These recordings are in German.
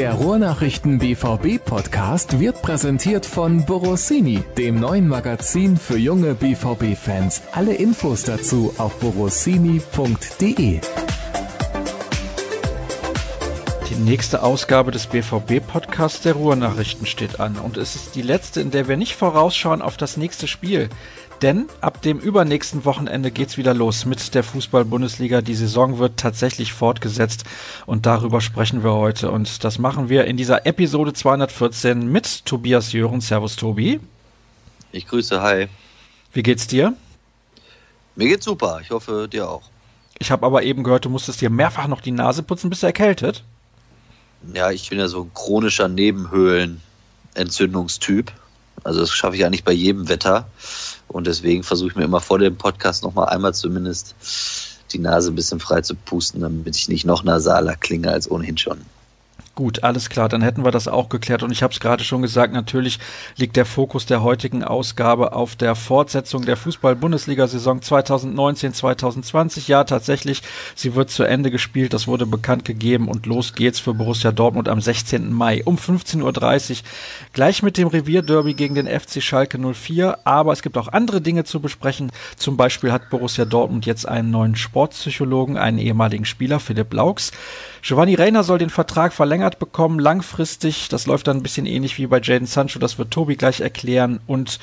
Der Ruhrnachrichten BVB Podcast wird präsentiert von Borossini, dem neuen Magazin für junge BVB Fans. Alle Infos dazu auf borossini.de. Die nächste Ausgabe des BVB-Podcasts der Ruhrnachrichten steht an und es ist die letzte, in der wir nicht vorausschauen auf das nächste Spiel. Denn ab dem übernächsten Wochenende geht's wieder los mit der Fußball-Bundesliga. Die Saison wird tatsächlich fortgesetzt und darüber sprechen wir heute. Und das machen wir in dieser Episode 214 mit Tobias Jören. Servus, Tobi. Ich grüße, hi. Wie geht's dir? Mir geht's super. Ich hoffe, dir auch. Ich habe aber eben gehört, du musstest dir mehrfach noch die Nase putzen. Bist du erkältet? Ja, ich bin ja so ein chronischer Nebenhöhlenentzündungstyp. Also das schaffe ich ja nicht bei jedem Wetter. Und deswegen versuche ich mir immer vor dem Podcast nochmal einmal zumindest die Nase ein bisschen frei zu pusten, damit ich nicht noch nasaler klinge als ohnehin schon. Gut, alles klar, dann hätten wir das auch geklärt. Und ich habe es gerade schon gesagt, natürlich liegt der Fokus der heutigen Ausgabe auf der Fortsetzung der Fußball-Bundesliga-Saison 2019-2020. Ja, tatsächlich, sie wird zu Ende gespielt. Das wurde bekannt gegeben und los geht's für Borussia Dortmund am 16. Mai um 15.30 Uhr. Gleich mit dem Revierderby gegen den FC Schalke 04. Aber es gibt auch andere Dinge zu besprechen. Zum Beispiel hat Borussia Dortmund jetzt einen neuen Sportpsychologen, einen ehemaligen Spieler, Philipp Laux. Giovanni Reiner soll den Vertrag verlängert bekommen, langfristig. Das läuft dann ein bisschen ähnlich wie bei Jaden Sancho, das wird Tobi gleich erklären. Und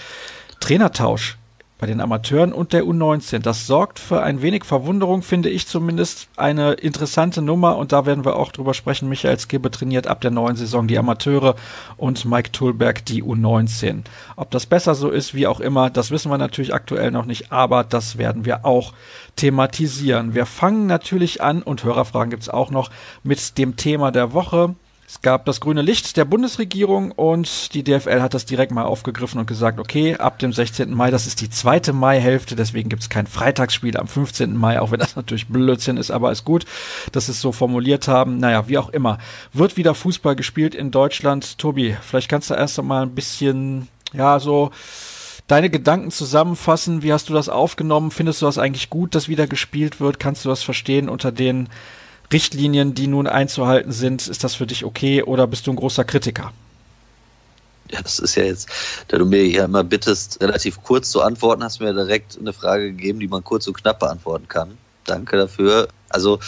Trainertausch bei den Amateuren und der U19. Das sorgt für ein wenig Verwunderung, finde ich zumindest. Eine interessante Nummer und da werden wir auch drüber sprechen. Michael Skibbe trainiert ab der neuen Saison die Amateure und Mike Tulberg die U19. Ob das besser so ist, wie auch immer, das wissen wir natürlich aktuell noch nicht, aber das werden wir auch thematisieren. Wir fangen natürlich an und Hörerfragen gibt's auch noch mit dem Thema der Woche. Es gab das grüne Licht der Bundesregierung und die DFL hat das direkt mal aufgegriffen und gesagt, okay, ab dem 16. Mai, das ist die zweite Maihälfte, deswegen gibt es kein Freitagsspiel am 15. Mai, auch wenn das natürlich Blödsinn ist, aber ist gut, dass sie es so formuliert haben. Naja, wie auch immer. Wird wieder Fußball gespielt in Deutschland. Tobi, vielleicht kannst du erst einmal ein bisschen, ja, so deine Gedanken zusammenfassen. Wie hast du das aufgenommen? Findest du das eigentlich gut, dass wieder gespielt wird? Kannst du das verstehen unter den Richtlinien, die nun einzuhalten sind, ist das für dich okay oder bist du ein großer Kritiker? Ja, das ist ja jetzt, da du mir ja immer bittest, relativ kurz zu antworten, hast du mir direkt eine Frage gegeben, die man kurz und knapp beantworten kann. Danke dafür. Also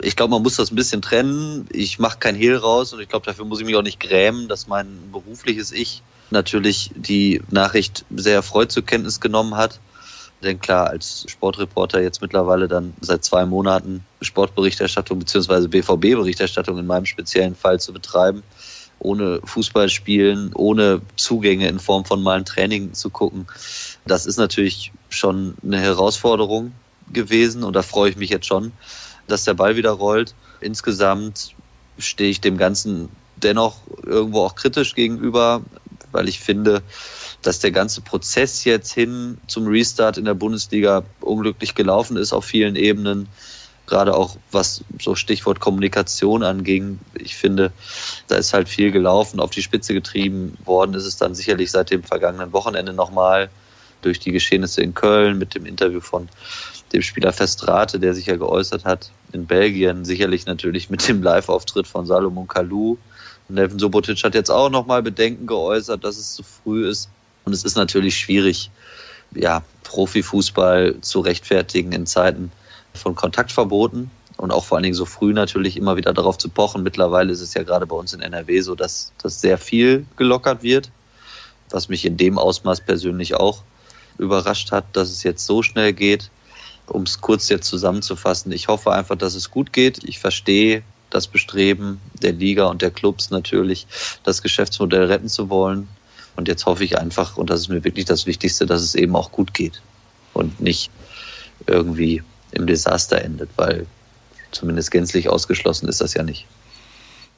ich glaube, man muss das ein bisschen trennen. Ich mache kein Hehl raus und ich glaube, dafür muss ich mich auch nicht grämen, dass mein berufliches Ich natürlich die Nachricht sehr erfreut zur Kenntnis genommen hat. Denn klar, als Sportreporter jetzt mittlerweile dann seit zwei Monaten Sportberichterstattung beziehungsweise BVB-Berichterstattung in meinem speziellen Fall zu betreiben, ohne Fußball spielen, ohne Zugänge in Form von mal ein Training zu gucken, das ist natürlich schon eine Herausforderung gewesen und da freue ich mich jetzt schon, dass der Ball wieder rollt. Insgesamt stehe ich dem Ganzen dennoch irgendwo auch kritisch gegenüber, weil ich finde, dass der ganze Prozess jetzt hin zum Restart in der Bundesliga unglücklich gelaufen ist auf vielen Ebenen. Gerade auch was so Stichwort Kommunikation anging. Ich finde, da ist halt viel gelaufen, auf die Spitze getrieben worden ist es dann sicherlich seit dem vergangenen Wochenende nochmal durch die Geschehnisse in Köln mit dem Interview von dem Spieler Festrate, der sich ja geäußert hat in Belgien, sicherlich natürlich mit dem Live-Auftritt von Salomon Kalou. Neven Sobotic hat jetzt auch nochmal Bedenken geäußert, dass es zu früh ist. Und es ist natürlich schwierig, ja, Profifußball zu rechtfertigen in Zeiten von Kontaktverboten und auch vor allen Dingen so früh natürlich immer wieder darauf zu pochen. Mittlerweile ist es ja gerade bei uns in NRW so, dass das sehr viel gelockert wird, was mich in dem Ausmaß persönlich auch überrascht hat, dass es jetzt so schnell geht. Um es kurz jetzt zusammenzufassen, ich hoffe einfach, dass es gut geht. Ich verstehe das Bestreben der Liga und der Clubs natürlich, das Geschäftsmodell retten zu wollen. Und jetzt hoffe ich einfach, und das ist mir wirklich das Wichtigste, dass es eben auch gut geht und nicht irgendwie im Desaster endet, weil zumindest gänzlich ausgeschlossen ist das ja nicht.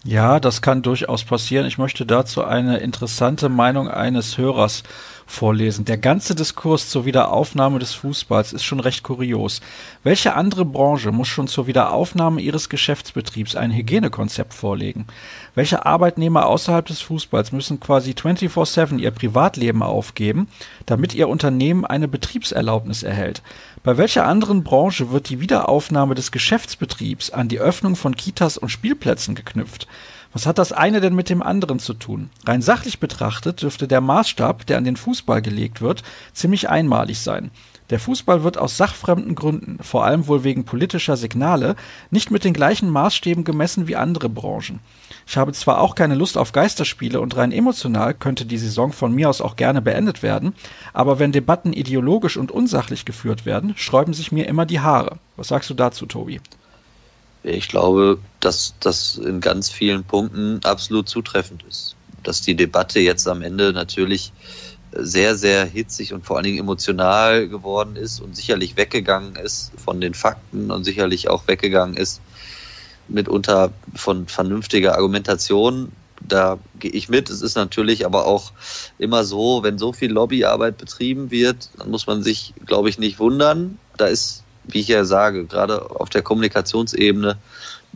Ja, das kann durchaus passieren. Ich möchte dazu eine interessante Meinung eines Hörers vorlesen. Der ganze Diskurs zur Wiederaufnahme des Fußballs ist schon recht kurios. Welche andere Branche muss schon zur Wiederaufnahme ihres Geschäftsbetriebs ein Hygienekonzept vorlegen? Welche Arbeitnehmer außerhalb des Fußballs müssen quasi 24/7 ihr Privatleben aufgeben, damit ihr Unternehmen eine Betriebserlaubnis erhält? Bei welcher anderen Branche wird die Wiederaufnahme des Geschäftsbetriebs an die Öffnung von Kitas und Spielplätzen geknüpft? Was hat das eine denn mit dem anderen zu tun? Rein sachlich betrachtet dürfte der Maßstab, der an den Fußball gelegt wird, ziemlich einmalig sein. Der Fußball wird aus sachfremden Gründen, vor allem wohl wegen politischer Signale, nicht mit den gleichen Maßstäben gemessen wie andere Branchen. Ich habe zwar auch keine Lust auf Geisterspiele und rein emotional könnte die Saison von mir aus auch gerne beendet werden, aber wenn Debatten ideologisch und unsachlich geführt werden, sträuben sich mir immer die Haare. Was sagst du dazu, Tobi? Ich glaube, dass das in ganz vielen Punkten absolut zutreffend ist. Dass die Debatte jetzt am Ende natürlich sehr, sehr hitzig und vor allen Dingen emotional geworden ist und sicherlich weggegangen ist von den Fakten und sicherlich auch weggegangen ist mitunter von vernünftiger Argumentation. Da gehe ich mit. Es ist natürlich aber auch immer so, wenn so viel Lobbyarbeit betrieben wird, dann muss man sich, glaube ich, nicht wundern. Da ist, wie ich ja sage, gerade auf der Kommunikationsebene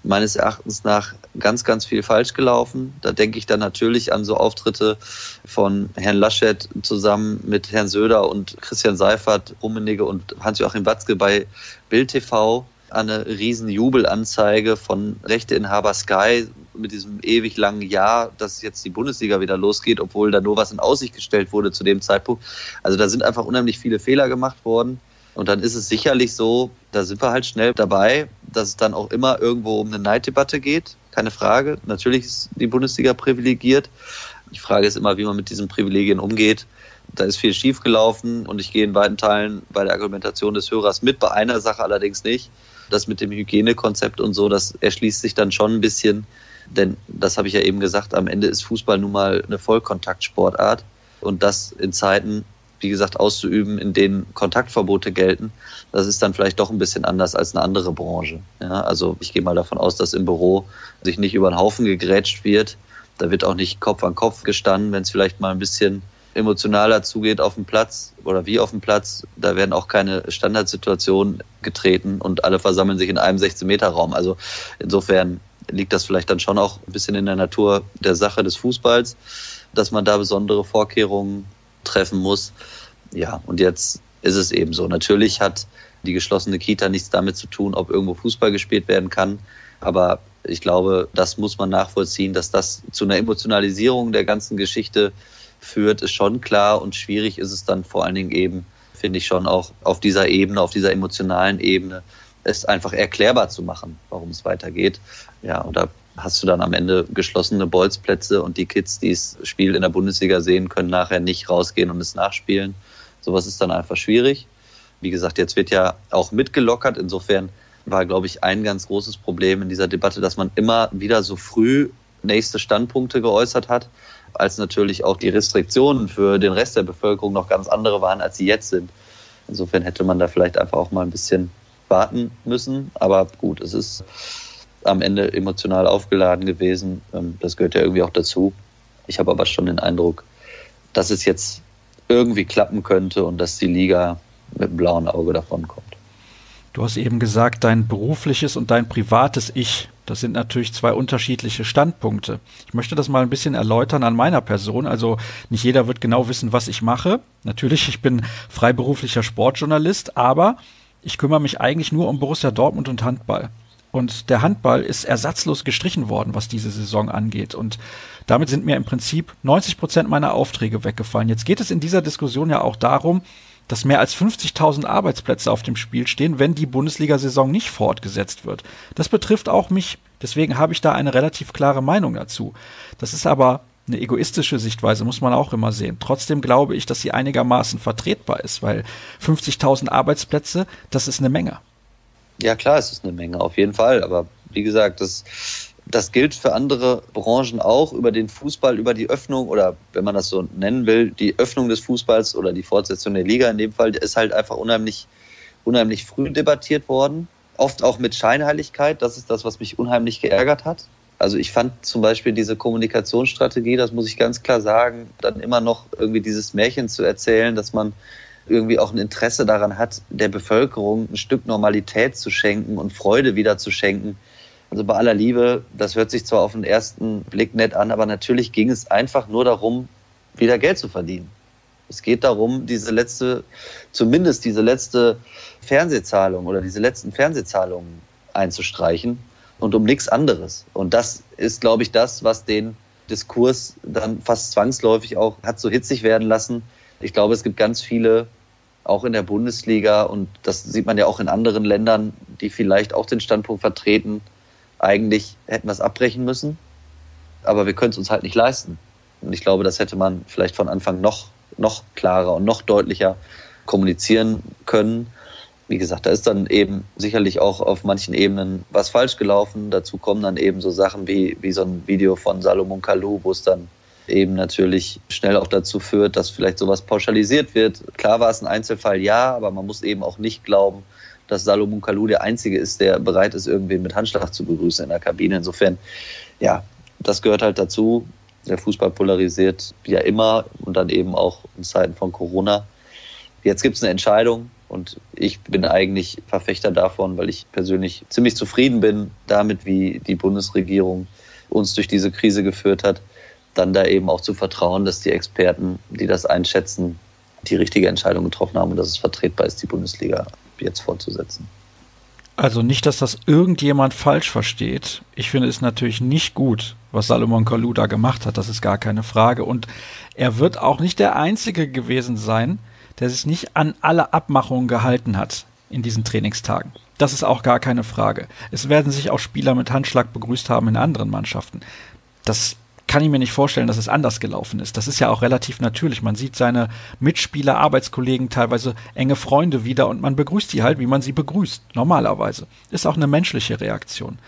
meines Erachtens nach ganz, ganz viel falsch gelaufen. Da denke ich dann natürlich an so Auftritte von Herrn Laschet zusammen mit Herrn Söder und Christian Seifert, Rummenigge und Hans-Joachim Watzke bei Bild TV an eine riesen Jubelanzeige von Rechteinhaber Sky mit diesem ewig langen Jahr, dass jetzt die Bundesliga wieder losgeht, obwohl da nur was in Aussicht gestellt wurde zu dem Zeitpunkt. Also da sind einfach unheimlich viele Fehler gemacht worden. Und dann ist es sicherlich so, da sind wir halt schnell dabei, dass es dann auch immer irgendwo um eine Neiddebatte geht. Keine Frage. Natürlich ist die Bundesliga privilegiert. Die Frage ist immer, wie man mit diesen Privilegien umgeht. Da ist viel schiefgelaufen und ich gehe in weiten Teilen bei der Argumentation des Hörers mit, bei einer Sache allerdings nicht. Das mit dem Hygienekonzept und so, das erschließt sich dann schon ein bisschen. Denn das habe ich ja eben gesagt, am Ende ist Fußball nun mal eine Vollkontaktsportart. Und das in Zeiten, wie gesagt, auszuüben, in denen Kontaktverbote gelten, das ist dann vielleicht doch ein bisschen anders als eine andere Branche. Ja, also ich gehe mal davon aus, dass im Büro sich nicht über den Haufen gegrätscht wird. Da wird auch nicht Kopf an Kopf gestanden, wenn es vielleicht mal ein bisschen emotionaler zugeht auf dem Platz oder wie auf dem Platz. Da werden auch keine Standardsituationen getreten und alle versammeln sich in einem 16-Meter-Raum. Also insofern liegt das vielleicht dann schon auch ein bisschen in der Natur der Sache des Fußballs, dass man da besondere Vorkehrungen treffen muss. Ja, und jetzt ist es eben so. Natürlich hat die geschlossene Kita nichts damit zu tun, ob irgendwo Fußball gespielt werden kann. Aber ich glaube, das muss man nachvollziehen, dass das zu einer Emotionalisierung der ganzen Geschichte führt, ist schon klar. Und schwierig ist es dann vor allen Dingen eben, finde ich schon auch auf dieser Ebene, auf dieser emotionalen Ebene, es einfach erklärbar zu machen, warum es weitergeht. Ja, und da hast du dann am Ende geschlossene Bolzplätze und die Kids, die das Spiel in der Bundesliga sehen, können nachher nicht rausgehen und es nachspielen. Sowas ist dann einfach schwierig. Wie gesagt, jetzt wird ja auch mitgelockert. Insofern war, glaube ich, ein ganz großes Problem in dieser Debatte, dass man immer wieder so früh nächste Standpunkte geäußert hat, als natürlich auch die Restriktionen für den Rest der Bevölkerung noch ganz andere waren, als sie jetzt sind. Insofern hätte man da vielleicht einfach auch mal ein bisschen warten müssen. Aber gut, es ist am Ende emotional aufgeladen gewesen. Ähm, das gehört ja irgendwie auch dazu. Ich habe aber schon den Eindruck, dass es jetzt irgendwie klappen könnte und dass die Liga mit einem blauen Auge davonkommt. Du hast eben gesagt, dein berufliches und dein privates Ich, das sind natürlich zwei unterschiedliche Standpunkte. Ich möchte das mal ein bisschen erläutern an meiner Person. Also nicht jeder wird genau wissen, was ich mache. Natürlich, ich bin freiberuflicher Sportjournalist, aber ich kümmere mich eigentlich nur um Borussia Dortmund und Handball. Und der Handball ist ersatzlos gestrichen worden, was diese Saison angeht. Und damit sind mir im Prinzip 90 Prozent meiner Aufträge weggefallen. Jetzt geht es in dieser Diskussion ja auch darum, dass mehr als 50.000 Arbeitsplätze auf dem Spiel stehen, wenn die Bundesliga-Saison nicht fortgesetzt wird. Das betrifft auch mich. Deswegen habe ich da eine relativ klare Meinung dazu. Das ist aber eine egoistische Sichtweise, muss man auch immer sehen. Trotzdem glaube ich, dass sie einigermaßen vertretbar ist, weil 50.000 Arbeitsplätze, das ist eine Menge. Ja, klar, es ist eine Menge, auf jeden Fall. Aber wie gesagt, das, das gilt für andere Branchen auch. Über den Fußball, über die Öffnung oder wenn man das so nennen will, die Öffnung des Fußballs oder die Fortsetzung der Liga in dem Fall ist halt einfach unheimlich, unheimlich früh debattiert worden. Oft auch mit Scheinheiligkeit. Das ist das, was mich unheimlich geärgert hat. Also ich fand zum Beispiel diese Kommunikationsstrategie, das muss ich ganz klar sagen, dann immer noch irgendwie dieses Märchen zu erzählen, dass man irgendwie auch ein Interesse daran hat, der Bevölkerung ein Stück Normalität zu schenken und Freude wieder zu schenken. Also bei aller Liebe, das hört sich zwar auf den ersten Blick nett an, aber natürlich ging es einfach nur darum, wieder Geld zu verdienen. Es geht darum, diese letzte, zumindest diese letzte Fernsehzahlung oder diese letzten Fernsehzahlungen einzustreichen. und um nichts anderes. Und das ist, glaube ich, das, was den Diskurs dann fast zwangsläufig auch hat so hitzig werden lassen. Ich glaube, es gibt ganz viele, auch in der Bundesliga, und das sieht man ja auch in anderen Ländern, die vielleicht auch den Standpunkt vertreten, eigentlich hätten wir es abbrechen müssen, aber wir können es uns halt nicht leisten. Und ich glaube, das hätte man vielleicht von Anfang noch, noch klarer und noch deutlicher kommunizieren können. Wie gesagt, da ist dann eben sicherlich auch auf manchen Ebenen was falsch gelaufen. Dazu kommen dann eben so Sachen wie, wie so ein Video von Salomon Kalou, wo es dann eben natürlich schnell auch dazu führt, dass vielleicht sowas pauschalisiert wird. Klar war es ein Einzelfall, ja, aber man muss eben auch nicht glauben, dass Salomon Kalou der Einzige ist, der bereit ist, irgendwen mit Handschlag zu begrüßen in der Kabine. Insofern, ja, das gehört halt dazu. Der Fußball polarisiert ja immer und dann eben auch in Zeiten von Corona. Jetzt gibt es eine Entscheidung und ich bin eigentlich Verfechter davon, weil ich persönlich ziemlich zufrieden bin damit, wie die Bundesregierung uns durch diese Krise geführt hat, dann da eben auch zu vertrauen, dass die Experten, die das einschätzen, die richtige Entscheidung getroffen haben und dass es vertretbar ist, die Bundesliga jetzt fortzusetzen. Also nicht, dass das irgendjemand falsch versteht. Ich finde es natürlich nicht gut, was Salomon Kalou da gemacht hat. Das ist gar keine Frage. Und er wird auch nicht der Einzige gewesen sein, der sich nicht an alle Abmachungen gehalten hat in diesen Trainingstagen. Das ist auch gar keine Frage. Es werden sich auch Spieler mit Handschlag begrüßt haben in anderen Mannschaften. Das kann ich mir nicht vorstellen, dass es anders gelaufen ist. Das ist ja auch relativ natürlich. Man sieht seine Mitspieler, Arbeitskollegen, teilweise enge Freunde wieder und man begrüßt sie halt, wie man sie begrüßt, normalerweise. Ist auch eine menschliche Reaktion.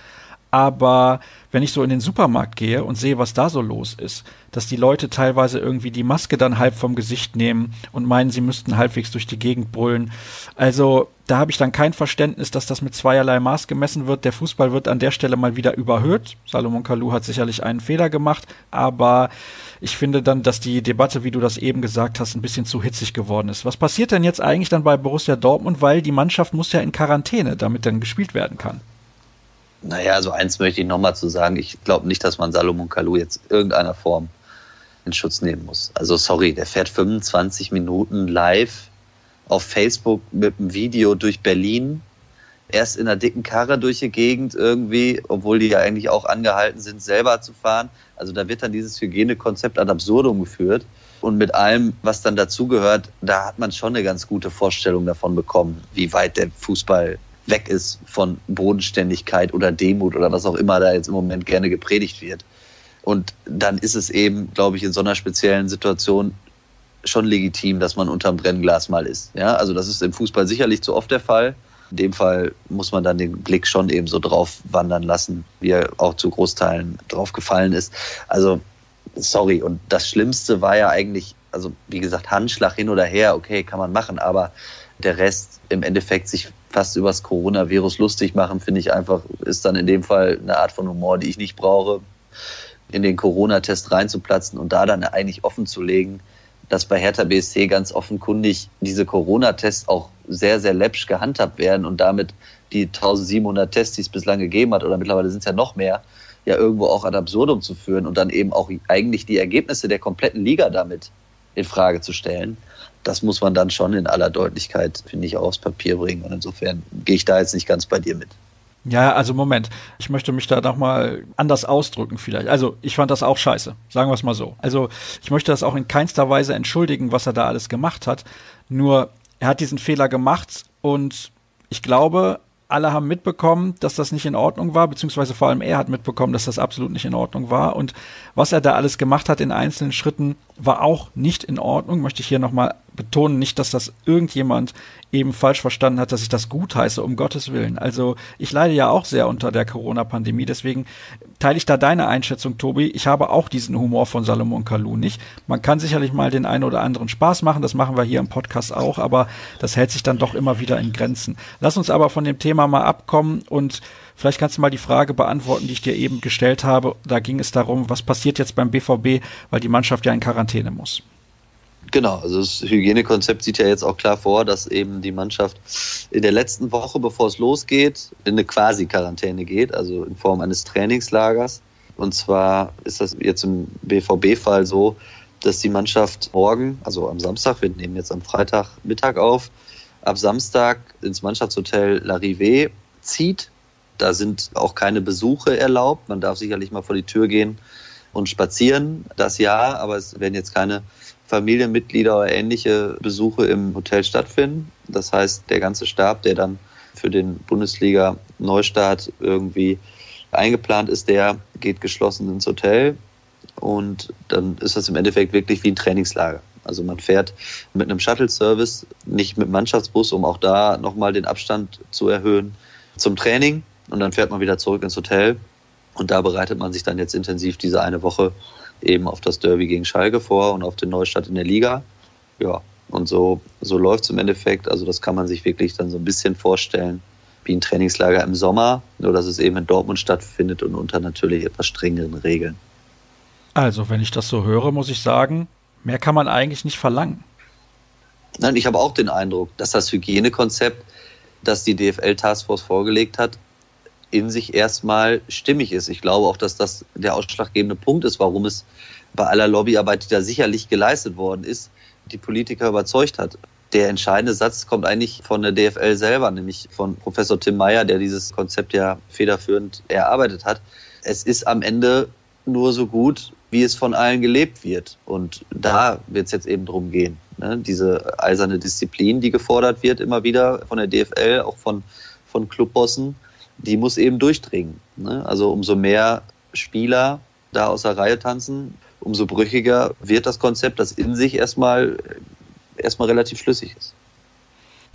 Aber wenn ich so in den Supermarkt gehe und sehe, was da so los ist, dass die Leute teilweise irgendwie die Maske dann halb vom Gesicht nehmen und meinen, sie müssten halbwegs durch die Gegend brüllen. Also da habe ich dann kein Verständnis, dass das mit zweierlei Maß gemessen wird. Der Fußball wird an der Stelle mal wieder überhöht. Salomon Kalou hat sicherlich einen Fehler gemacht, aber ich finde dann, dass die Debatte, wie du das eben gesagt hast, ein bisschen zu hitzig geworden ist. Was passiert denn jetzt eigentlich dann bei Borussia Dortmund, weil die Mannschaft muss ja in Quarantäne, damit dann gespielt werden kann? Naja, also eins möchte ich nochmal zu sagen. Ich glaube nicht, dass man Salomon Kalou jetzt irgendeiner Form in Schutz nehmen muss. Also sorry, der fährt 25 Minuten live auf Facebook mit einem Video durch Berlin. Erst in einer dicken Karre durch die Gegend irgendwie, obwohl die ja eigentlich auch angehalten sind, selber zu fahren. Also da wird dann dieses Hygienekonzept ad absurdum geführt. Und mit allem, was dann dazugehört, da hat man schon eine ganz gute Vorstellung davon bekommen, wie weit der Fußball weg ist von Bodenständigkeit oder Demut oder was auch immer da jetzt im Moment gerne gepredigt wird. Und dann ist es eben, glaube ich, in so einer speziellen Situation schon legitim, dass man unterm Brennglas mal ist. Ja, also das ist im Fußball sicherlich zu oft der Fall. In dem Fall muss man dann den Blick schon eben so drauf wandern lassen, wie er auch zu Großteilen drauf gefallen ist. Also, sorry. Und das Schlimmste war ja eigentlich, also wie gesagt, Handschlag hin oder her, okay, kann man machen, aber der Rest im Endeffekt sich fast übers Coronavirus lustig machen, finde ich einfach, ist dann in dem Fall eine Art von Humor, die ich nicht brauche, in den Corona-Test reinzuplatzen und da dann eigentlich offen zu legen, dass bei Hertha BSC ganz offenkundig diese Corona-Tests auch sehr, sehr läppsch gehandhabt werden und damit die 1700 Tests, die es bislang gegeben hat, oder mittlerweile sind es ja noch mehr, ja irgendwo auch ad absurdum zu führen und dann eben auch eigentlich die Ergebnisse der kompletten Liga damit in Frage zu stellen das muss man dann schon in aller Deutlichkeit, finde ich, aufs Papier bringen. Und insofern gehe ich da jetzt nicht ganz bei dir mit. Ja, also Moment. Ich möchte mich da nochmal anders ausdrücken vielleicht. Also ich fand das auch scheiße, sagen wir es mal so. Also ich möchte das auch in keinster Weise entschuldigen, was er da alles gemacht hat. Nur er hat diesen Fehler gemacht und ich glaube, alle haben mitbekommen, dass das nicht in Ordnung war, beziehungsweise vor allem er hat mitbekommen, dass das absolut nicht in Ordnung war. Und was er da alles gemacht hat in einzelnen Schritten, war auch nicht in Ordnung. Möchte ich hier nochmal betonen, nicht, dass das irgendjemand eben falsch verstanden hat, dass ich das gut heiße, um Gottes Willen. Also ich leide ja auch sehr unter der Corona-Pandemie, deswegen teile ich da deine Einschätzung, Tobi. Ich habe auch diesen Humor von Salomon Kalou nicht. Man kann sicherlich mal den einen oder anderen Spaß machen, das machen wir hier im Podcast auch, aber das hält sich dann doch immer wieder in Grenzen. Lass uns aber von dem Thema mal abkommen und Vielleicht kannst du mal die Frage beantworten, die ich dir eben gestellt habe. Da ging es darum, was passiert jetzt beim BVB, weil die Mannschaft ja in Quarantäne muss. Genau, also das Hygienekonzept sieht ja jetzt auch klar vor, dass eben die Mannschaft in der letzten Woche, bevor es losgeht, in eine Quasi-Quarantäne geht, also in Form eines Trainingslagers. Und zwar ist das jetzt im BVB-Fall so, dass die Mannschaft morgen, also am Samstag, wir nehmen jetzt am Freitagmittag auf, ab Samstag ins Mannschaftshotel La Rive zieht Da sind auch keine Besuche erlaubt. Man darf sicherlich mal vor die Tür gehen und spazieren, das ja, aber es werden jetzt keine Familienmitglieder oder ähnliche Besuche im Hotel stattfinden. Das heißt, der ganze Stab, der dann für den Bundesliga-Neustart irgendwie eingeplant ist, der geht geschlossen ins Hotel und dann ist das im Endeffekt wirklich wie ein Trainingslager. Also man fährt mit einem Shuttle-Service, nicht mit Mannschaftsbus, um auch da nochmal den Abstand zu erhöhen zum Training und dann fährt man wieder zurück ins Hotel und da bereitet man sich dann jetzt intensiv diese eine Woche eben auf das Derby gegen Schalke vor und auf den Neustart in der Liga. Ja, und so, so läuft es im Endeffekt. Also das kann man sich wirklich dann so ein bisschen vorstellen wie ein Trainingslager im Sommer, nur dass es eben in Dortmund stattfindet und unter natürlich etwas strengeren Regeln. Also, wenn ich das so höre, muss ich sagen, mehr kann man eigentlich nicht verlangen. Nein, ich habe auch den Eindruck, dass das Hygienekonzept, das die DFL Taskforce vorgelegt hat, in sich erstmal stimmig ist. Ich glaube auch, dass das der ausschlaggebende Punkt ist, warum es bei aller Lobbyarbeit, die da sicherlich geleistet worden ist, die Politiker überzeugt hat. Der entscheidende Satz kommt eigentlich von der DFL selber, nämlich von Professor Tim Meyer, der dieses Konzept ja federführend erarbeitet hat. Es ist am Ende nur so gut, wie es von allen gelebt wird. Und da wird es jetzt eben drum gehen. Ne? Diese eiserne Disziplin, die gefordert wird, immer wieder von der DFL, auch von, von Clubbossen, die muss eben durchdringen. Ne? Also umso mehr Spieler da aus der Reihe tanzen, umso brüchiger wird das Konzept, das in sich erstmal, erstmal relativ schlüssig ist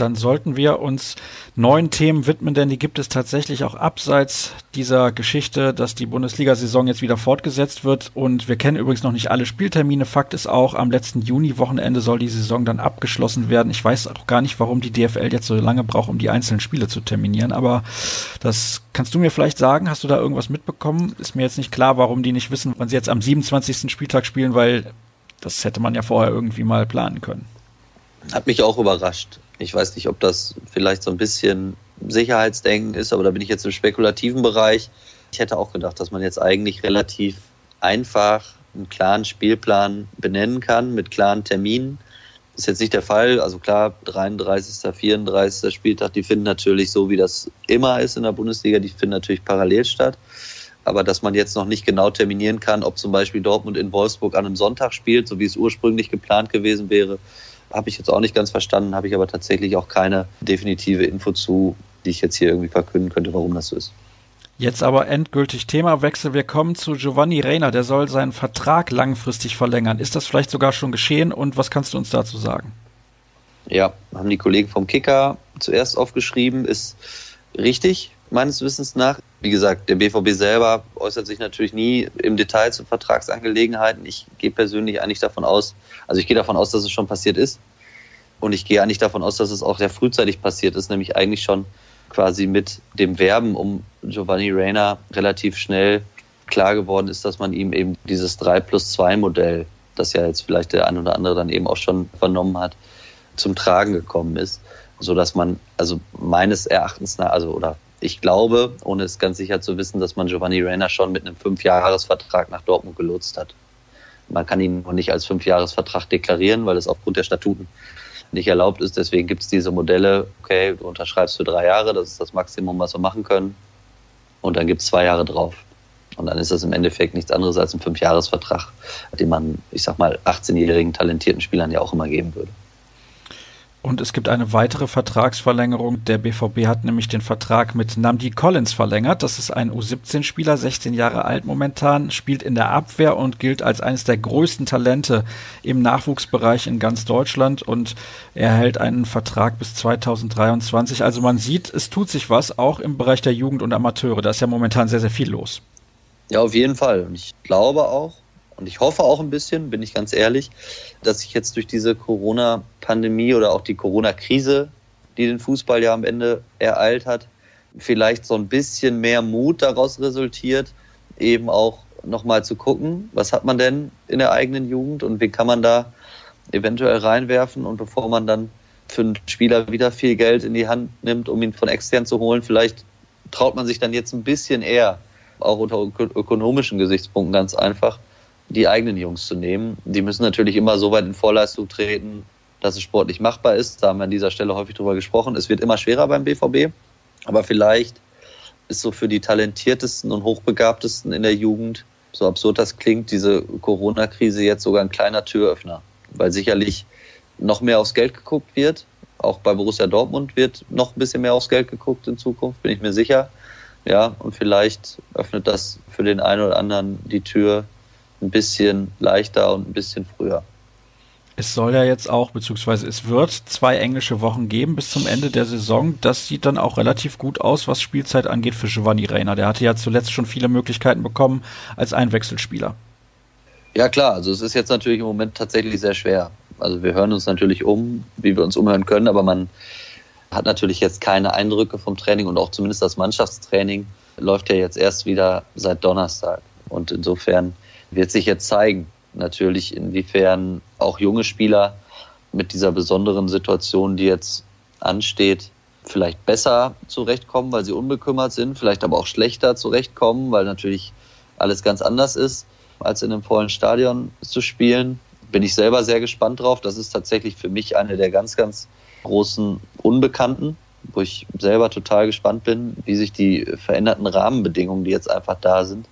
dann sollten wir uns neuen Themen widmen, denn die gibt es tatsächlich auch abseits dieser Geschichte, dass die Bundesliga-Saison jetzt wieder fortgesetzt wird. Und wir kennen übrigens noch nicht alle Spieltermine. Fakt ist auch, am letzten Juni-Wochenende soll die Saison dann abgeschlossen werden. Ich weiß auch gar nicht, warum die DFL jetzt so lange braucht, um die einzelnen Spiele zu terminieren. Aber das kannst du mir vielleicht sagen. Hast du da irgendwas mitbekommen? Ist mir jetzt nicht klar, warum die nicht wissen, wann sie jetzt am 27. Spieltag spielen, weil das hätte man ja vorher irgendwie mal planen können. Hat mich auch überrascht. Ich weiß nicht, ob das vielleicht so ein bisschen Sicherheitsdenken ist, aber da bin ich jetzt im spekulativen Bereich. Ich hätte auch gedacht, dass man jetzt eigentlich relativ einfach einen klaren Spielplan benennen kann mit klaren Terminen. Ist jetzt nicht der Fall. Also klar, 33., 34. Spieltag, die finden natürlich so, wie das immer ist in der Bundesliga, die finden natürlich parallel statt. Aber dass man jetzt noch nicht genau terminieren kann, ob zum Beispiel Dortmund in Wolfsburg an einem Sonntag spielt, so wie es ursprünglich geplant gewesen wäre, habe ich jetzt auch nicht ganz verstanden, habe ich aber tatsächlich auch keine definitive Info zu, die ich jetzt hier irgendwie verkünden könnte, warum das so ist. Jetzt aber endgültig Themawechsel. Wir kommen zu Giovanni Reiner. Der soll seinen Vertrag langfristig verlängern. Ist das vielleicht sogar schon geschehen und was kannst du uns dazu sagen? Ja, haben die Kollegen vom Kicker zuerst aufgeschrieben, ist richtig, meines Wissens nach. Wie gesagt, der BVB selber äußert sich natürlich nie im Detail zu Vertragsangelegenheiten. Ich gehe persönlich eigentlich davon aus, also ich gehe davon aus, dass es schon passiert ist. Und ich gehe eigentlich davon aus, dass es auch sehr frühzeitig passiert ist, nämlich eigentlich schon quasi mit dem Werben um Giovanni Reina relativ schnell klar geworden ist, dass man ihm eben dieses 3 plus 2 Modell, das ja jetzt vielleicht der ein oder andere dann eben auch schon vernommen hat, zum Tragen gekommen ist, so dass man also meines Erachtens also oder ich glaube, ohne es ganz sicher zu wissen, dass man Giovanni Reina schon mit einem Fünfjahresvertrag nach Dortmund gelotst hat. Man kann ihn noch nicht als Fünfjahresvertrag deklarieren, weil es aufgrund der Statuten nicht erlaubt ist. Deswegen gibt es diese Modelle, okay, du unterschreibst für drei Jahre, das ist das Maximum, was wir machen können. Und dann gibt es zwei Jahre drauf. Und dann ist das im Endeffekt nichts anderes als ein Fünfjahresvertrag, den man, ich sag mal, 18-jährigen talentierten Spielern ja auch immer geben würde. Und es gibt eine weitere Vertragsverlängerung. Der BVB hat nämlich den Vertrag mit Namdi Collins verlängert. Das ist ein U17-Spieler, 16 Jahre alt momentan, spielt in der Abwehr und gilt als eines der größten Talente im Nachwuchsbereich in ganz Deutschland. Und er hält einen Vertrag bis 2023. Also man sieht, es tut sich was, auch im Bereich der Jugend und Amateure. Da ist ja momentan sehr, sehr viel los. Ja, auf jeden Fall. Und ich glaube auch, und ich hoffe auch ein bisschen, bin ich ganz ehrlich, dass sich jetzt durch diese Corona-Pandemie oder auch die Corona-Krise, die den Fußball ja am Ende ereilt hat, vielleicht so ein bisschen mehr Mut daraus resultiert, eben auch nochmal zu gucken, was hat man denn in der eigenen Jugend und wie kann man da eventuell reinwerfen und bevor man dann für einen Spieler wieder viel Geld in die Hand nimmt, um ihn von extern zu holen, vielleicht traut man sich dann jetzt ein bisschen eher, auch unter ökonomischen Gesichtspunkten ganz einfach, die eigenen Jungs zu nehmen. Die müssen natürlich immer so weit in Vorleistung treten, dass es sportlich machbar ist. Da haben wir an dieser Stelle häufig drüber gesprochen. Es wird immer schwerer beim BVB, aber vielleicht ist so für die talentiertesten und hochbegabtesten in der Jugend, so absurd das klingt, diese Corona-Krise jetzt sogar ein kleiner Türöffner, weil sicherlich noch mehr aufs Geld geguckt wird. Auch bei Borussia Dortmund wird noch ein bisschen mehr aufs Geld geguckt in Zukunft, bin ich mir sicher. Ja, und vielleicht öffnet das für den einen oder anderen die Tür ein bisschen leichter und ein bisschen früher. Es soll ja jetzt auch, beziehungsweise es wird zwei englische Wochen geben bis zum Ende der Saison. Das sieht dann auch relativ gut aus, was Spielzeit angeht für Giovanni Reiner. Der hatte ja zuletzt schon viele Möglichkeiten bekommen als Einwechselspieler. Ja klar, also es ist jetzt natürlich im Moment tatsächlich sehr schwer. Also wir hören uns natürlich um, wie wir uns umhören können, aber man hat natürlich jetzt keine Eindrücke vom Training und auch zumindest das Mannschaftstraining läuft ja jetzt erst wieder seit Donnerstag. Und insofern wird sich jetzt zeigen, natürlich, inwiefern auch junge Spieler mit dieser besonderen Situation, die jetzt ansteht, vielleicht besser zurechtkommen, weil sie unbekümmert sind, vielleicht aber auch schlechter zurechtkommen, weil natürlich alles ganz anders ist, als in einem vollen Stadion zu spielen. Bin ich selber sehr gespannt drauf. Das ist tatsächlich für mich eine der ganz, ganz großen Unbekannten, wo ich selber total gespannt bin, wie sich die veränderten Rahmenbedingungen, die jetzt einfach da sind,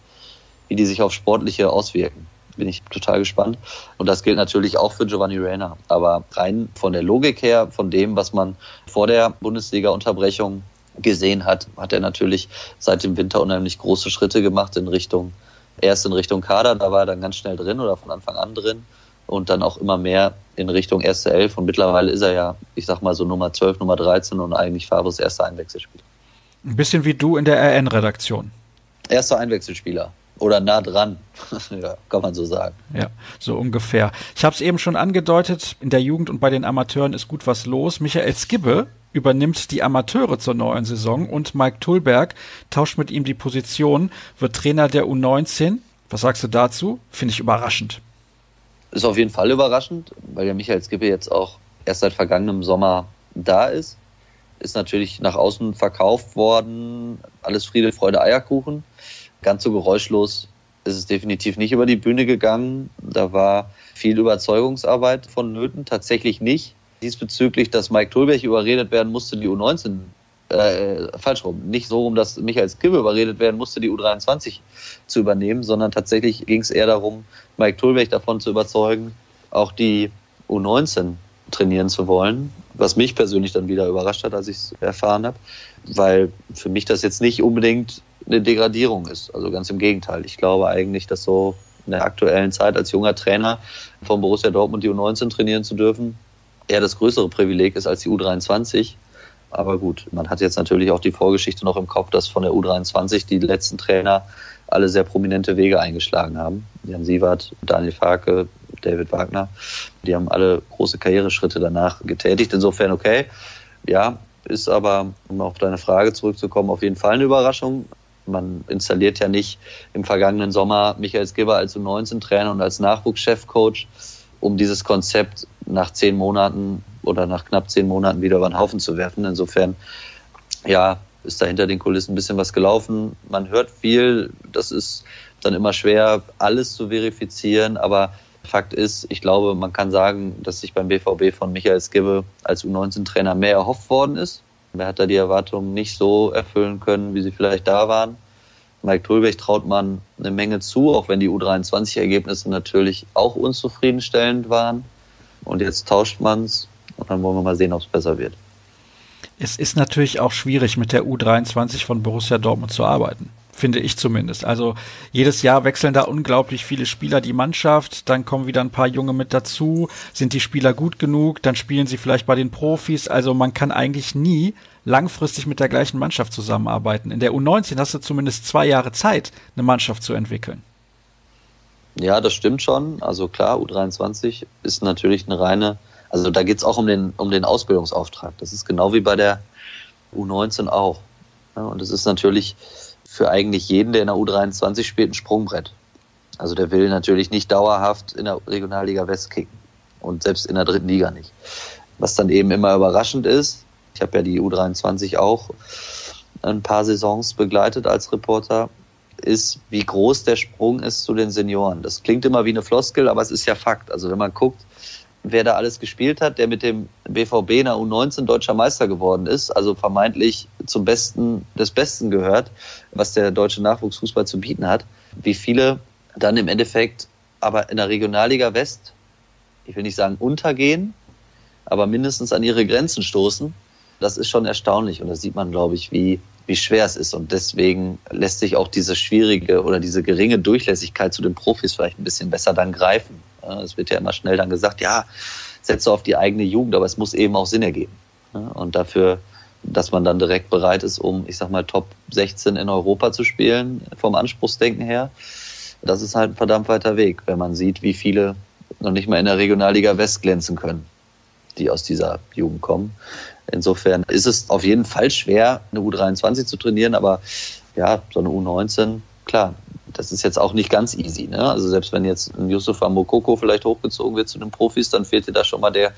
wie die sich auf Sportliche auswirken bin ich total gespannt. Und das gilt natürlich auch für Giovanni Reina. Aber rein von der Logik her, von dem, was man vor der Bundesliga-Unterbrechung gesehen hat, hat er natürlich seit dem Winter unheimlich große Schritte gemacht in Richtung, erst in Richtung Kader, da war er dann ganz schnell drin oder von Anfang an drin und dann auch immer mehr in Richtung erste Elf und mittlerweile ist er ja, ich sag mal so Nummer 12, Nummer 13 und eigentlich Favres erster Einwechselspieler. Ein bisschen wie du in der RN-Redaktion. Erster Einwechselspieler. Oder nah dran, ja, kann man so sagen. Ja, so ungefähr. Ich habe es eben schon angedeutet, in der Jugend und bei den Amateuren ist gut was los. Michael Skibbe übernimmt die Amateure zur neuen Saison und Mike Tulberg tauscht mit ihm die Position, wird Trainer der U19. Was sagst du dazu? Finde ich überraschend. Ist auf jeden Fall überraschend, weil ja Michael Skibbe jetzt auch erst seit vergangenem Sommer da ist. Ist natürlich nach außen verkauft worden. Alles Friede, Freude, Eierkuchen. Ganz so geräuschlos ist es definitiv nicht über die Bühne gegangen. Da war viel Überzeugungsarbeit von Nöten, tatsächlich nicht. Diesbezüglich, dass Mike Tulberg überredet werden musste, die U19 äh, falsch rum. Nicht so rum, dass Michael Skibbe überredet werden musste, die U23 zu übernehmen, sondern tatsächlich ging es eher darum, Mike Tulberg davon zu überzeugen, auch die U19 trainieren zu wollen, was mich persönlich dann wieder überrascht hat, als ich es erfahren habe, weil für mich das jetzt nicht unbedingt eine Degradierung ist. Also ganz im Gegenteil. Ich glaube eigentlich, dass so in der aktuellen Zeit als junger Trainer von Borussia Dortmund die U19 trainieren zu dürfen, eher das größere Privileg ist als die U23. Aber gut, man hat jetzt natürlich auch die Vorgeschichte noch im Kopf, dass von der U23 die letzten Trainer alle sehr prominente Wege eingeschlagen haben. Jan Sievert, Daniel Farke, David Wagner, die haben alle große Karriereschritte danach getätigt. Insofern okay. Ja, ist aber, um auf deine Frage zurückzukommen, auf jeden Fall eine Überraschung man installiert ja nicht im vergangenen Sommer Michael Skibber als U19-Trainer und als Nachwuchschefcoach, um dieses Konzept nach zehn Monaten oder nach knapp zehn Monaten wieder über den Haufen zu werfen. Insofern, ja, ist da hinter den Kulissen ein bisschen was gelaufen. Man hört viel, das ist dann immer schwer, alles zu verifizieren, aber Fakt ist, ich glaube, man kann sagen, dass sich beim BVB von Michael Skibbe als U19-Trainer mehr erhofft worden ist. Wer hat da die Erwartungen nicht so erfüllen können, wie sie vielleicht da waren? Mike Tulbech traut man eine Menge zu, auch wenn die U23-Ergebnisse natürlich auch unzufriedenstellend waren. Und jetzt tauscht man es und dann wollen wir mal sehen, ob es besser wird. Es ist natürlich auch schwierig, mit der U23 von Borussia Dortmund zu arbeiten finde ich zumindest. Also jedes Jahr wechseln da unglaublich viele Spieler die Mannschaft, dann kommen wieder ein paar Junge mit dazu, sind die Spieler gut genug, dann spielen sie vielleicht bei den Profis. Also man kann eigentlich nie langfristig mit der gleichen Mannschaft zusammenarbeiten. In der U19 hast du zumindest zwei Jahre Zeit, eine Mannschaft zu entwickeln. Ja, das stimmt schon. Also klar, U23 ist natürlich eine reine, also da geht es auch um den, um den Ausbildungsauftrag. Das ist genau wie bei der U19 auch. Ja, und es ist natürlich für eigentlich jeden, der in der U23 spielt, ein Sprungbrett. Also der will natürlich nicht dauerhaft in der Regionalliga West kicken und selbst in der dritten Liga nicht. Was dann eben immer überraschend ist, ich habe ja die U23 auch ein paar Saisons begleitet als Reporter, ist, wie groß der Sprung ist zu den Senioren. Das klingt immer wie eine Floskel, aber es ist ja Fakt. Also wenn man guckt, wer da alles gespielt hat, der mit dem BVB in der U19 deutscher Meister geworden ist, also vermeintlich zum Besten des Besten gehört, was der deutsche Nachwuchsfußball zu bieten hat, wie viele dann im Endeffekt aber in der Regionalliga West, ich will nicht sagen untergehen, aber mindestens an ihre Grenzen stoßen. Das ist schon erstaunlich und da sieht man, glaube ich, wie, wie schwer es ist. Und deswegen lässt sich auch diese schwierige oder diese geringe Durchlässigkeit zu den Profis vielleicht ein bisschen besser dann greifen. Es wird ja immer schnell dann gesagt, ja, setze auf die eigene Jugend, aber es muss eben auch Sinn ergeben. Und dafür, dass man dann direkt bereit ist, um, ich sag mal, Top 16 in Europa zu spielen, vom Anspruchsdenken her, das ist halt ein verdammt weiter Weg, wenn man sieht, wie viele noch nicht mal in der Regionalliga West glänzen können, die aus dieser Jugend kommen. Insofern ist es auf jeden Fall schwer, eine U23 zu trainieren, aber ja, so eine U19, klar, das ist jetzt auch nicht ganz easy. Ne? Also selbst wenn jetzt ein Yusufa Mokoko vielleicht hochgezogen wird zu den Profis, dann fehlt dir da schon mal der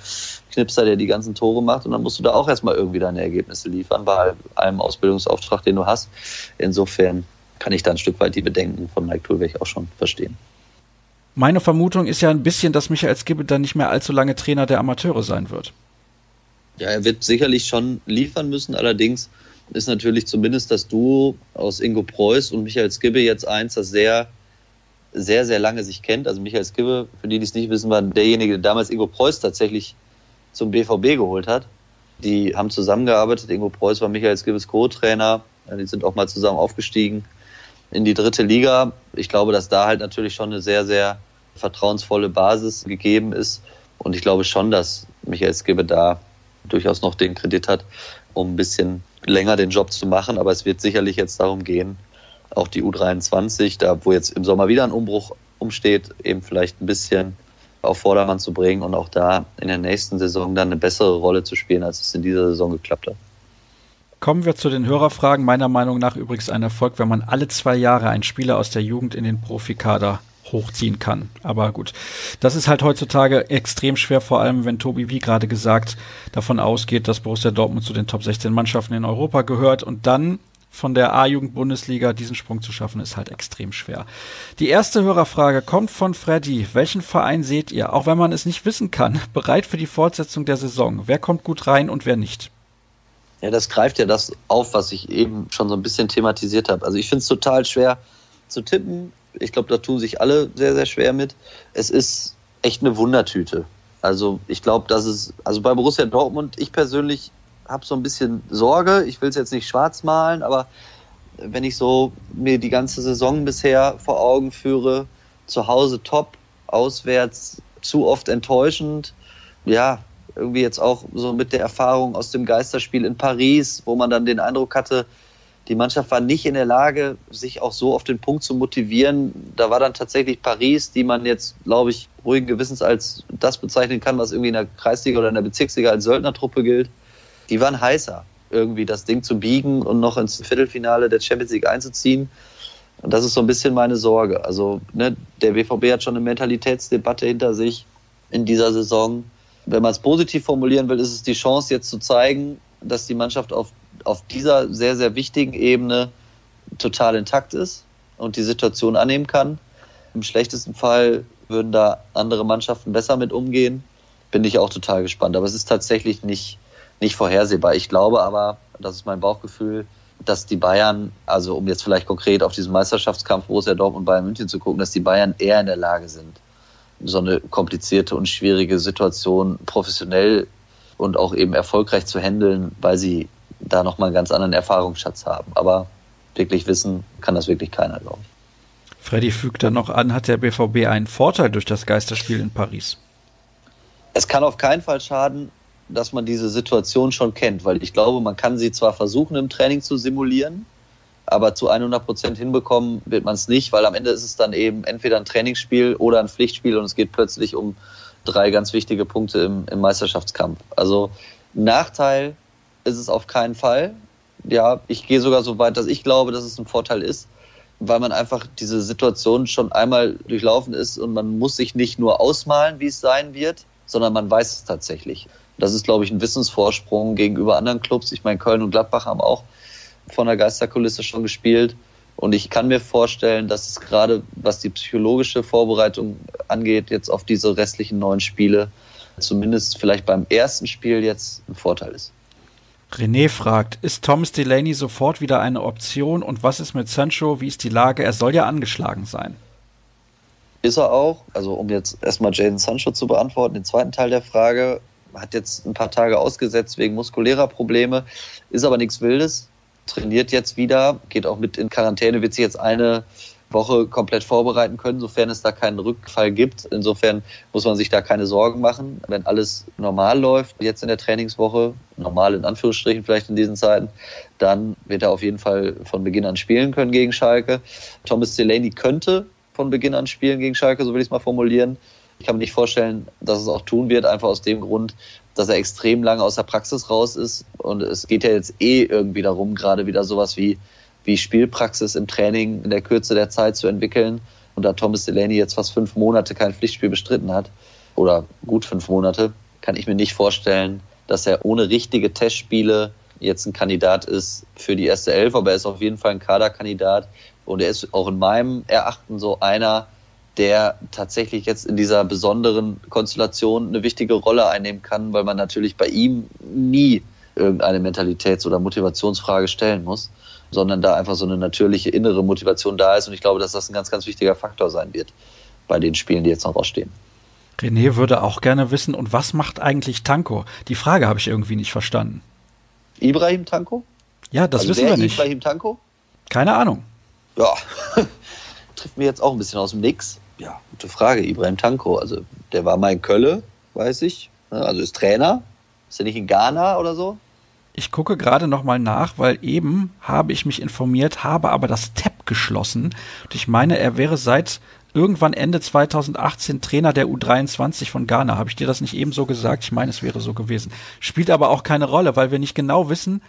Knipser, der die ganzen Tore macht und dann musst du da auch erstmal irgendwie deine Ergebnisse liefern bei einem Ausbildungsauftrag, den du hast. Insofern kann ich da ein Stück weit die Bedenken von Mike Tulweg auch schon verstehen. Meine Vermutung ist ja ein bisschen, dass Michael Skibbe dann nicht mehr allzu lange Trainer der Amateure sein wird. Ja, er wird sicherlich schon liefern müssen. Allerdings ist natürlich zumindest das Duo aus Ingo Preuß und Michael Skibbe jetzt eins, das sehr, sehr, sehr lange sich kennt. Also Michael Skibbe, für die, die es nicht wissen, war derjenige, der damals Ingo Preuß tatsächlich zum BVB geholt hat. Die haben zusammengearbeitet. Ingo Preuß war Michael Skibbes Co-Trainer. Die sind auch mal zusammen aufgestiegen in die dritte Liga. Ich glaube, dass da halt natürlich schon eine sehr, sehr vertrauensvolle Basis gegeben ist. Und ich glaube schon, dass Michael Skibbe da durchaus noch den Kredit hat, um ein bisschen länger den Job zu machen. Aber es wird sicherlich jetzt darum gehen, auch die U23, da wo jetzt im Sommer wieder ein Umbruch umsteht, eben vielleicht ein bisschen auf Vordermann zu bringen und auch da in der nächsten Saison dann eine bessere Rolle zu spielen, als es in dieser Saison geklappt hat. Kommen wir zu den Hörerfragen. Meiner Meinung nach übrigens ein Erfolg, wenn man alle zwei Jahre einen Spieler aus der Jugend in den Profikader hochziehen kann. Aber gut, das ist halt heutzutage extrem schwer, vor allem wenn Tobi, wie gerade gesagt, davon ausgeht, dass Borussia Dortmund zu den Top 16 Mannschaften in Europa gehört und dann von der A-Jugend-Bundesliga diesen Sprung zu schaffen, ist halt extrem schwer. Die erste Hörerfrage kommt von Freddy. Welchen Verein seht ihr, auch wenn man es nicht wissen kann, bereit für die Fortsetzung der Saison? Wer kommt gut rein und wer nicht? Ja, das greift ja das auf, was ich eben schon so ein bisschen thematisiert habe. Also ich finde es total schwer zu tippen. Ich glaube, da tun sich alle sehr, sehr schwer mit. Es ist echt eine Wundertüte. Also ich glaube, dass es, also bei Borussia Dortmund, ich persönlich habe so ein bisschen Sorge. Ich will es jetzt nicht schwarz malen, aber wenn ich so mir die ganze Saison bisher vor Augen führe, zu Hause top, auswärts zu oft enttäuschend. Ja, irgendwie jetzt auch so mit der Erfahrung aus dem Geisterspiel in Paris, wo man dann den Eindruck hatte, die Mannschaft war nicht in der Lage, sich auch so auf den Punkt zu motivieren. Da war dann tatsächlich Paris, die man jetzt, glaube ich, ruhigen Gewissens als das bezeichnen kann, was irgendwie in der Kreisliga oder in der Bezirksliga als Söldnertruppe gilt. Die waren heißer, irgendwie das Ding zu biegen und noch ins Viertelfinale der Champions League einzuziehen. Und das ist so ein bisschen meine Sorge. Also ne, der BVB hat schon eine Mentalitätsdebatte hinter sich in dieser Saison wenn man es positiv formulieren will, ist es die Chance jetzt zu zeigen, dass die Mannschaft auf, auf dieser sehr, sehr wichtigen Ebene total intakt ist und die Situation annehmen kann. Im schlechtesten Fall würden da andere Mannschaften besser mit umgehen. Bin ich auch total gespannt. Aber es ist tatsächlich nicht, nicht vorhersehbar. Ich glaube aber, das ist mein Bauchgefühl, dass die Bayern, also um jetzt vielleicht konkret auf diesen Meisterschaftskampf Borussia Dortmund und Bayern München zu gucken, dass die Bayern eher in der Lage sind, so eine komplizierte und schwierige Situation professionell und auch eben erfolgreich zu handeln, weil sie da nochmal einen ganz anderen Erfahrungsschatz haben. Aber wirklich wissen kann das wirklich keiner, glaube ich. Freddy fügt dann noch an, hat der BVB einen Vorteil durch das Geisterspiel in Paris? Es kann auf keinen Fall schaden, dass man diese Situation schon kennt, weil ich glaube, man kann sie zwar versuchen im Training zu simulieren, aber zu 100 Prozent hinbekommen wird man es nicht, weil am Ende ist es dann eben entweder ein Trainingsspiel oder ein Pflichtspiel und es geht plötzlich um drei ganz wichtige Punkte im, im Meisterschaftskampf. Also Nachteil ist es auf keinen Fall. Ja, ich gehe sogar so weit, dass ich glaube, dass es ein Vorteil ist, weil man einfach diese Situation schon einmal durchlaufen ist und man muss sich nicht nur ausmalen, wie es sein wird, sondern man weiß es tatsächlich. Das ist, glaube ich, ein Wissensvorsprung gegenüber anderen Clubs. Ich meine, Köln und Gladbach haben auch von der Geisterkulisse schon gespielt. Und ich kann mir vorstellen, dass es gerade, was die psychologische Vorbereitung angeht, jetzt auf diese restlichen neun Spiele, zumindest vielleicht beim ersten Spiel jetzt ein Vorteil ist. René fragt, ist Thomas Delaney sofort wieder eine Option und was ist mit Sancho? Wie ist die Lage? Er soll ja angeschlagen sein. Ist er auch. Also um jetzt erstmal Jaden Sancho zu beantworten, den zweiten Teil der Frage, hat jetzt ein paar Tage ausgesetzt wegen muskulärer Probleme, ist aber nichts Wildes, trainiert jetzt wieder, geht auch mit in Quarantäne, wird sich jetzt eine Woche komplett vorbereiten können, sofern es da keinen Rückfall gibt. Insofern muss man sich da keine Sorgen machen. Wenn alles normal läuft, jetzt in der Trainingswoche, normal in Anführungsstrichen vielleicht in diesen Zeiten, dann wird er auf jeden Fall von Beginn an spielen können gegen Schalke. Thomas Delaney könnte von Beginn an spielen gegen Schalke, so will ich es mal formulieren. Ich kann mir nicht vorstellen, dass es auch tun wird, einfach aus dem Grund, dass er extrem lange aus der Praxis raus ist. Und es geht ja jetzt eh irgendwie darum, gerade wieder sowas wie wie Spielpraxis im Training in der Kürze der Zeit zu entwickeln. Und da Thomas Delaney jetzt fast fünf Monate kein Pflichtspiel bestritten hat, oder gut fünf Monate, kann ich mir nicht vorstellen, dass er ohne richtige Testspiele jetzt ein Kandidat ist für die erste Elf, aber er ist auf jeden Fall ein Kaderkandidat. Und er ist auch in meinem Erachten so einer, der tatsächlich jetzt in dieser besonderen Konstellation eine wichtige Rolle einnehmen kann, weil man natürlich bei ihm nie irgendeine Mentalitäts- oder Motivationsfrage stellen muss sondern da einfach so eine natürliche innere Motivation da ist. Und ich glaube, dass das ein ganz, ganz wichtiger Faktor sein wird bei den Spielen, die jetzt noch ausstehen. René würde auch gerne wissen, und was macht eigentlich Tanko? Die Frage habe ich irgendwie nicht verstanden. Ibrahim Tanko? Ja, das also wissen wir nicht. Ibrahim Tanko? Keine Ahnung. Ja, trifft mir jetzt auch ein bisschen aus dem Nix. Ja, gute Frage. Ibrahim Tanko, also der war mal in Kölle, weiß ich. Also ist Trainer. Ist er nicht in Ghana oder so? Ich gucke gerade nochmal nach, weil eben habe ich mich informiert, habe aber das Tab geschlossen. Und ich meine, er wäre seit irgendwann Ende 2018 Trainer der U23 von Ghana. Habe ich dir das nicht eben so gesagt? Ich meine, es wäre so gewesen. Spielt aber auch keine Rolle, weil wir nicht genau wissen,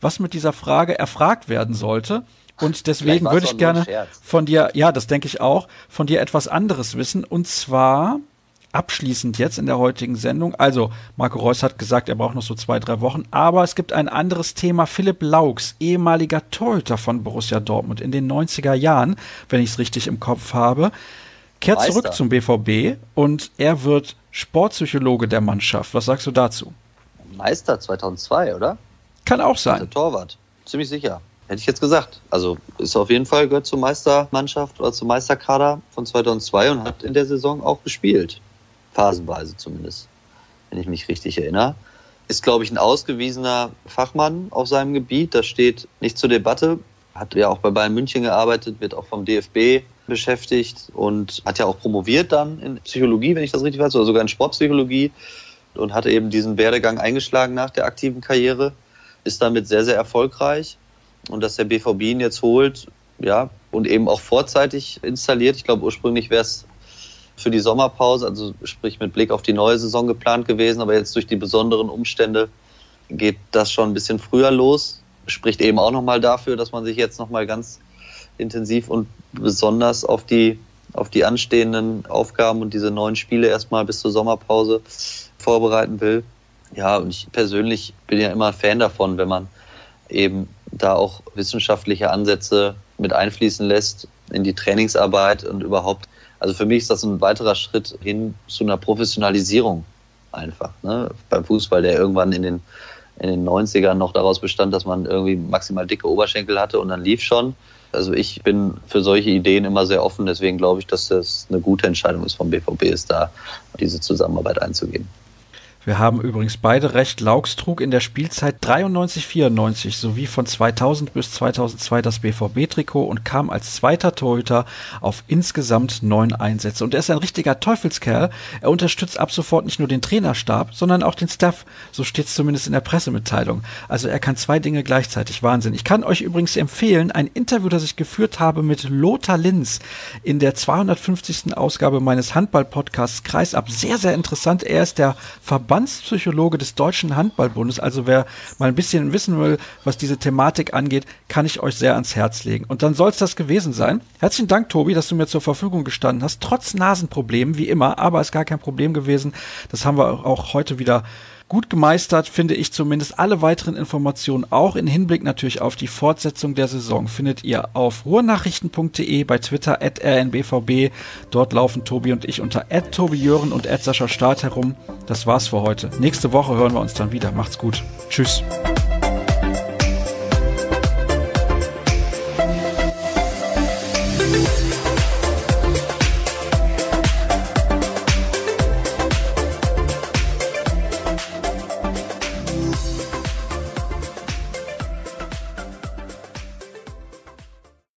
was mit dieser Frage erfragt werden sollte. Und deswegen würde ich gerne von dir, ja, das denke ich auch, von dir etwas anderes wissen. Und zwar abschließend jetzt in der heutigen Sendung. Also, Marco Reus hat gesagt, er braucht noch so zwei, drei Wochen. Aber es gibt ein anderes Thema. Philipp Laux, ehemaliger Torhüter von Borussia Dortmund in den 90er Jahren, wenn ich es richtig im Kopf habe, kehrt Meister. zurück zum BVB und er wird Sportpsychologe der Mannschaft. Was sagst du dazu? Meister 2002, oder? Kann auch sein. Der Torwart. Ziemlich sicher. Hätte ich jetzt gesagt. Also ist auf jeden Fall gehört zur Meistermannschaft oder zum Meisterkader von 2002 und hat in der Saison auch gespielt phasenweise zumindest, wenn ich mich richtig erinnere. Ist, glaube ich, ein ausgewiesener Fachmann auf seinem Gebiet. Das steht nicht zur Debatte. Hat ja auch bei Bayern München gearbeitet, wird auch vom DFB beschäftigt und hat ja auch promoviert dann in Psychologie, wenn ich das richtig weiß, oder sogar in Sportpsychologie und hatte eben diesen Werdegang eingeschlagen nach der aktiven Karriere. Ist damit sehr, sehr erfolgreich. Und dass der BVB ihn jetzt holt, ja, und eben auch vorzeitig installiert. Ich glaube, ursprünglich wäre es für die Sommerpause, also sprich mit Blick auf die neue Saison geplant gewesen, aber jetzt durch die besonderen Umstände geht das schon ein bisschen früher los. Spricht eben auch nochmal dafür, dass man sich jetzt nochmal ganz intensiv und besonders auf die, auf die anstehenden Aufgaben und diese neuen Spiele erstmal bis zur Sommerpause vorbereiten will. Ja, und ich persönlich bin ja immer Fan davon, wenn man eben da auch wissenschaftliche Ansätze mit einfließen lässt in die Trainingsarbeit und überhaupt also für mich ist das ein weiterer Schritt hin zu einer Professionalisierung einfach. Ne? Beim Fußball, der irgendwann in den, in den 90ern noch daraus bestand, dass man irgendwie maximal dicke Oberschenkel hatte und dann lief schon. Also ich bin für solche Ideen immer sehr offen, deswegen glaube ich, dass das eine gute Entscheidung ist vom BVB, ist da diese Zusammenarbeit einzugehen. Wir haben übrigens beide recht. Laux trug in der Spielzeit 93-94 sowie von 2000 bis 2002 das BVB-Trikot und kam als zweiter Torhüter auf insgesamt neun Einsätze. Und er ist ein richtiger Teufelskerl. Er unterstützt ab sofort nicht nur den Trainerstab, sondern auch den Staff. So steht es zumindest in der Pressemitteilung. Also er kann zwei Dinge gleichzeitig. Wahnsinn. Ich kann euch übrigens empfehlen, ein Interview, das ich geführt habe mit Lothar Linz in der 250. Ausgabe meines Handball-Podcasts Kreisab. Sehr, sehr interessant. Er ist der Verband Verbandspsychologe des Deutschen Handballbundes. Also wer mal ein bisschen wissen will, was diese Thematik angeht, kann ich euch sehr ans Herz legen. Und dann soll es das gewesen sein. Herzlichen Dank, Tobi, dass du mir zur Verfügung gestanden hast. Trotz Nasenproblemen, wie immer, aber ist gar kein Problem gewesen. Das haben wir auch heute wieder gut gemeistert, finde ich zumindest. Alle weiteren Informationen, auch in Hinblick natürlich auf die Fortsetzung der Saison, findet ihr auf ruhrnachrichten.de, bei Twitter at rnbvb. Dort laufen Tobi und ich unter at Tobi Jören und at Sascha Start herum. Das war's für heute. Nächste Woche hören wir uns dann wieder. Macht's gut. Tschüss.